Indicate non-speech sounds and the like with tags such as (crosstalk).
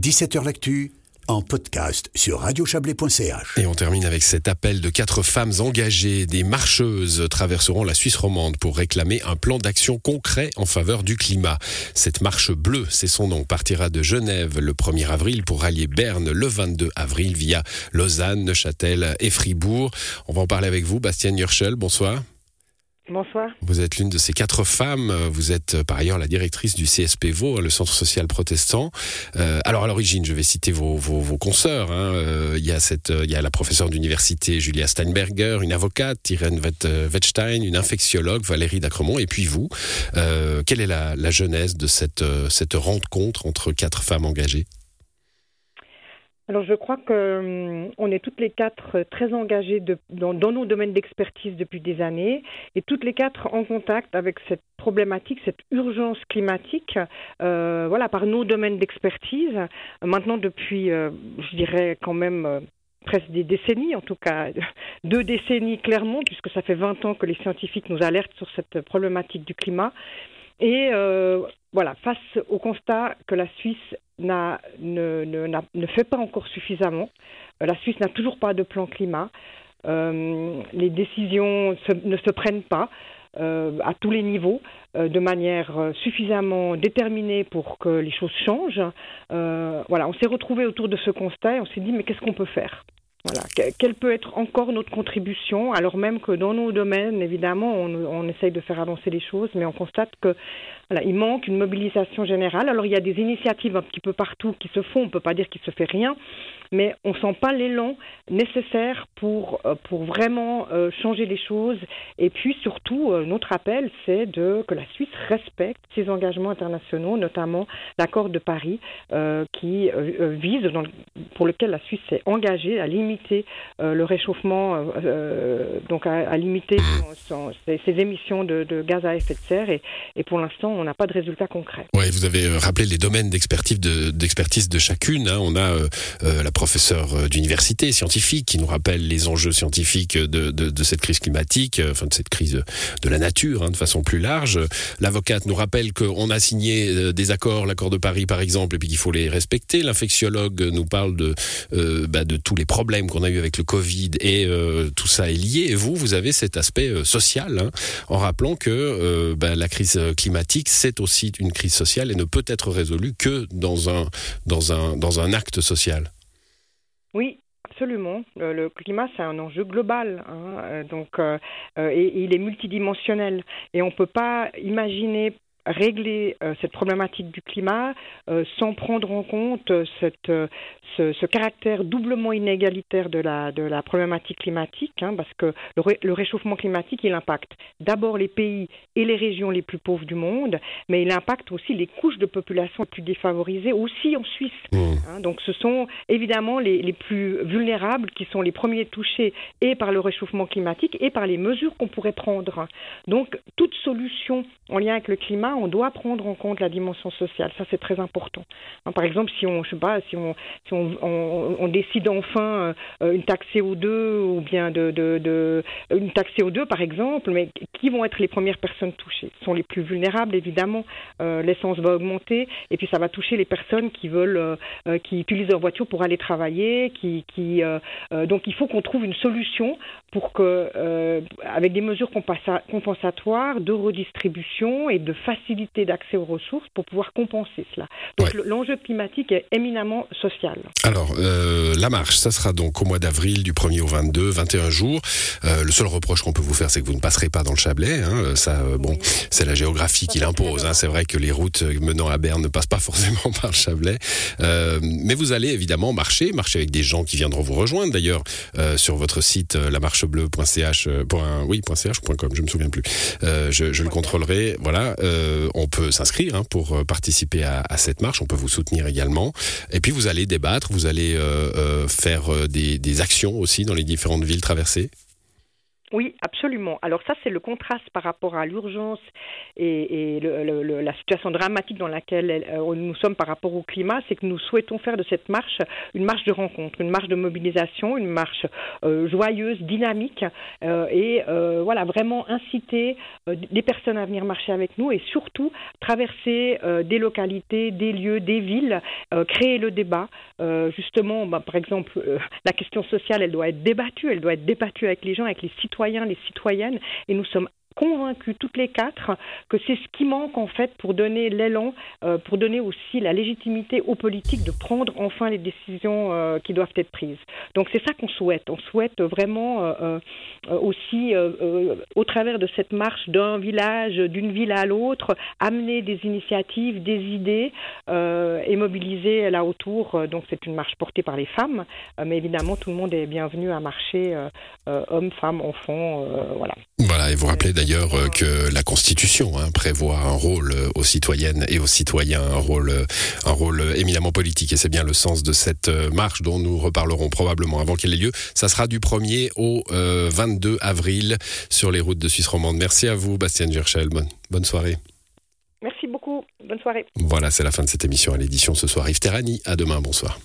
17h L'actu en podcast sur radiochablais.ch. Et on termine avec cet appel de quatre femmes engagées. Des marcheuses traverseront la Suisse romande pour réclamer un plan d'action concret en faveur du climat. Cette marche bleue, c'est son nom, partira de Genève le 1er avril pour rallier Berne le 22 avril via Lausanne, Neuchâtel et Fribourg. On va en parler avec vous, Bastien Yurchel. Bonsoir. Bonsoir. Vous êtes l'une de ces quatre femmes. Vous êtes euh, par ailleurs la directrice du CSP Vaud, le Centre social protestant. Euh, alors à l'origine, je vais citer vos, vos, vos consoeurs. Hein. Euh, il, y a cette, la professeure d'université Julia Steinberger, une avocate Irène Wettstein, une infectiologue Valérie Dacremont, et puis vous. Quelle est la, genèse de cette rencontre entre quatre femmes engagées? Alors je crois que hum, on est toutes les quatre très engagées dans, nos domaines d'expertise depuis des années et toutes les quatre en contact avec cette problématique, cette urgence climatique, euh, voilà par nos domaines d'expertise. Maintenant depuis, euh, je dirais quand même. Euh, presque des décennies, en tout cas (laughs) deux décennies clairement, puisque ça fait 20 ans que les scientifiques nous alertent sur cette problématique du climat. Et euh, voilà, face au constat que la Suisse ne, fait pas encore suffisamment, euh, la Suisse n'a toujours pas de plan climat, euh, les décisions ne se prennent pas à tous les niveaux de manière suffisamment déterminée pour que les choses changent. Voilà, on s'est retrouvé autour de ce constat et on s'est dit mais qu'est-ce qu'on peut faire? Quelle peut être encore notre contribution, alors même que dans nos domaines, évidemment, on, essaye de faire avancer les choses, mais on constate que voilà, il manque une mobilisation générale. Alors il y a des initiatives un petit peu partout qui se font, on ne peut pas dire qu'il se fait rien, mais on sent pas l'élan nécessaire pour, euh, pour vraiment euh, changer les choses. Et puis surtout, euh, notre appel, c'est de, que la Suisse respecte ses engagements internationaux, notamment l'accord de Paris, qui vise, pour lequel la Suisse s'est engagée à limiter le réchauffement, donc à, limiter son, ses, émissions de, gaz à effet de serre. Et, pour l'instant, on n'a pas de résultats concrets. Oui, vous avez rappelé les domaines d'expertise de, chacune. Hein. On a professeure d'université scientifique qui nous rappelle les enjeux scientifiques de, cette crise climatique, enfin de cette crise de la nature hein, de façon plus large. L'avocate nous rappelle qu'on a signé des accords, l'accord de Paris par exemple, et puis qu'il faut les respecter. L'infectiologue nous parle de, euh, bah, tous les problèmes qu'on a eu avec le Covid et euh, tout ça est lié. Et vous, vous avez cet aspect euh, social hein, en rappelant que euh, bah, la crise climatique c'est aussi une crise sociale et ne peut être résolue que dans un acte social. Oui, Absolument. Le, climat, c'est un enjeu global. Hein, donc, euh, et il est multidimensionnel. Et on ne peut pas imaginer régler euh, cette problématique du climat euh, sans prendre en compte cette, euh, ce, ce, caractère doublement inégalitaire de la, de la problématique climatique, hein, parce que le, ré, le, réchauffement climatique, il impacte d'abord les pays et les régions les plus pauvres du monde, mais il impacte aussi les couches de population les plus défavorisées, aussi en Suisse. Mmh. Hein, donc ce sont évidemment les, les plus vulnérables qui sont les premiers touchés et par le réchauffement climatique et par les mesures qu'on pourrait prendre. Donc toute solution en lien avec le climat, on doit prendre en compte la dimension sociale. Ça, c'est très important. Hein, par exemple, si on, je sais pas, si on, si on, décide enfin euh, une taxe CO2 ou bien de, de, de, une taxe CO2, par exemple, mais qui vont être les premières personnes touchées? Ce sont les plus vulnérables, évidemment. Euh, L'essence va augmenter et puis ça va toucher les personnes qui veulent, euh, qui utilisent leur voiture pour aller travailler. Qui, qui, euh, euh, donc, il faut qu'on trouve une solution pour que, euh, avec des mesures compensatoires de redistribution et de facilité d'accès aux ressources pour pouvoir compenser cela. Donc ouais. l'enjeu climatique est éminemment social. Alors, euh, la marche, ça sera donc au mois d'avril du 1er au 22, 21 jours. Euh, le seul reproche qu'on peut vous faire, c'est que vous ne passerez pas dans le Chablais. Hein. Ça, euh, bon, oui. c'est la géographie qui l'impose. Hein. C'est vrai que les routes menant à Berne ne passent pas (laughs) forcément par le Chablais. Mais vous allez évidemment marcher, marcher avec des gens qui viendront vous rejoindre. D'ailleurs, sur votre site, la marche bleu.ch, oui, .ch, .com, je me souviens plus. Je, je le contrôlerai. Voilà, euh, on peut s'inscrire hein, pour participer à, cette marche. On peut vous soutenir également. Et puis vous allez débattre, vous allez euh, faire des actions aussi dans les différentes villes traversées. Oui, absolument. Alors ça, c'est le contraste par rapport à l'urgence et, la situation dramatique dans laquelle euh, nous sommes par rapport au climat, c'est que nous souhaitons faire de cette marche une marche de rencontre, une marche de mobilisation, une marche euh, joyeuse, dynamique, euh, et voilà vraiment inciter des personnes à venir marcher avec nous et surtout traverser des localités, des lieux, des villes, créer le débat. justement, bah, par exemple, la question sociale, elle doit être débattue, elle doit être débattue avec les gens, avec les citoyens les citoyennes, et nous sommes convaincus toutes les quatre que c'est ce qui manque en fait pour donner l'élan, euh, pour donner aussi la légitimité aux politiques de prendre enfin les décisions euh, qui doivent être prises. Donc c'est ça qu'on souhaite. On souhaite vraiment euh, aussi, au travers de cette marche d'un village, d'une ville à l'autre, amener des initiatives, des idées et mobiliser là autour. Donc c'est une marche portée par les femmes, mais évidemment tout le monde est bienvenu à marcher, hommes, femmes, enfants, voilà. Voilà, et vous rappelez d'ailleurs euh, que la Constitution hein, prévoit un rôle euh, aux citoyennes et aux citoyens, un rôle, euh, un rôle éminemment politique. Et c'est bien le sens de cette marche dont nous reparlerons probablement avant qu'elle ait lieu. Ça sera du 1er au 22 avril sur les routes de Suisse romande. Merci à vous, Bastien Gerchel. Bonne, bonne soirée. Merci beaucoup. Bonne soirée. Voilà, c'est la fin de cette émission à l'édition ce soir. Yves Terrani, à demain. Bonsoir.